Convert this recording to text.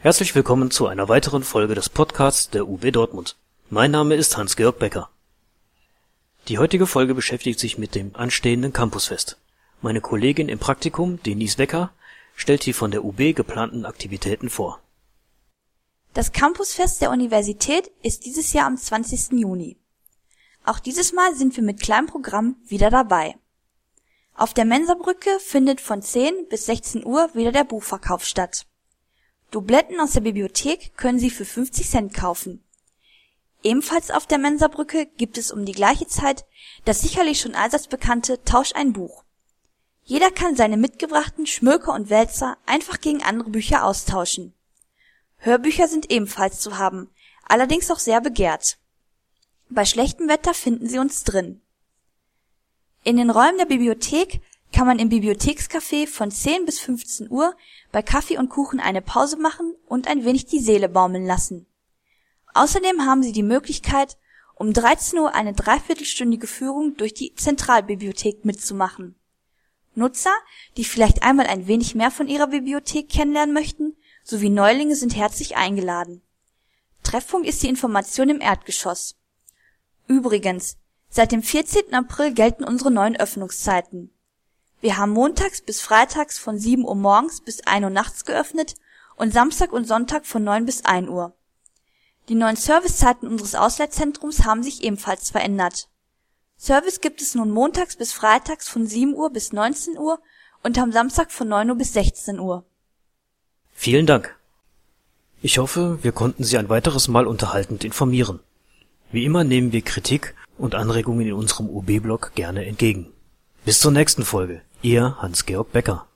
Herzlich willkommen zu einer weiteren Folge des Podcasts der UB Dortmund. Mein Name ist Hans-Georg Becker. Die heutige Folge beschäftigt sich mit dem anstehenden Campusfest. Meine Kollegin im Praktikum, Denise Wecker, stellt die von der UB geplanten Aktivitäten vor. Das Campusfest der Universität ist dieses Jahr am 20. Juni. Auch dieses Mal sind wir mit kleinem Programm wieder dabei. Auf der Mensabrücke findet von 10 bis 16 Uhr wieder der Buchverkauf statt Dubletten aus der Bibliothek können Sie für 50 Cent kaufen. Ebenfalls auf der Mensabrücke gibt es um die gleiche Zeit das sicherlich schon allseits bekannte Tausch ein Buch. Jeder kann seine mitgebrachten Schmöker und Wälzer einfach gegen andere Bücher austauschen. Hörbücher sind ebenfalls zu haben, allerdings auch sehr begehrt. Bei schlechtem Wetter finden Sie uns drin. In den Räumen der Bibliothek kann man im Bibliothekscafé von 10 bis 15 Uhr bei Kaffee und Kuchen eine Pause machen und ein wenig die Seele baumeln lassen. Außerdem haben Sie die Möglichkeit, um 13 Uhr eine dreiviertelstündige Führung durch die Zentralbibliothek mitzumachen. Nutzer, die vielleicht einmal ein wenig mehr von ihrer Bibliothek kennenlernen möchten, sowie Neulinge sind herzlich eingeladen. Treffpunkt ist die Information im Erdgeschoss. Übrigens, seit dem 14. April gelten unsere neuen Öffnungszeiten. Wir haben montags bis freitags von 7 Uhr morgens bis 1 Uhr nachts geöffnet und Samstag und Sonntag von 9 bis 1 Uhr. Die neuen Servicezeiten unseres Ausleihzentrums haben sich ebenfalls verändert. Service gibt es nun montags bis freitags von 7 Uhr bis 19 Uhr und am Samstag von 9 Uhr bis 16 Uhr. Vielen Dank. Ich hoffe, wir konnten Sie ein weiteres Mal unterhaltend informieren. Wie immer nehmen wir Kritik und Anregungen in unserem UB-Blog gerne entgegen. Bis zur nächsten Folge. Ihr Hans-Georg Becker